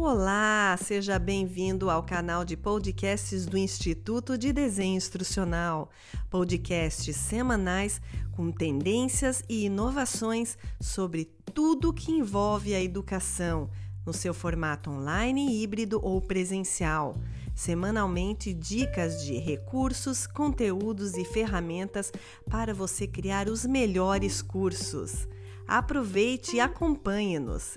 Olá, seja bem-vindo ao canal de podcasts do Instituto de Desenho Instrucional. Podcasts semanais com tendências e inovações sobre tudo que envolve a educação, no seu formato online, híbrido ou presencial. Semanalmente, dicas de recursos, conteúdos e ferramentas para você criar os melhores cursos. Aproveite e acompanhe-nos.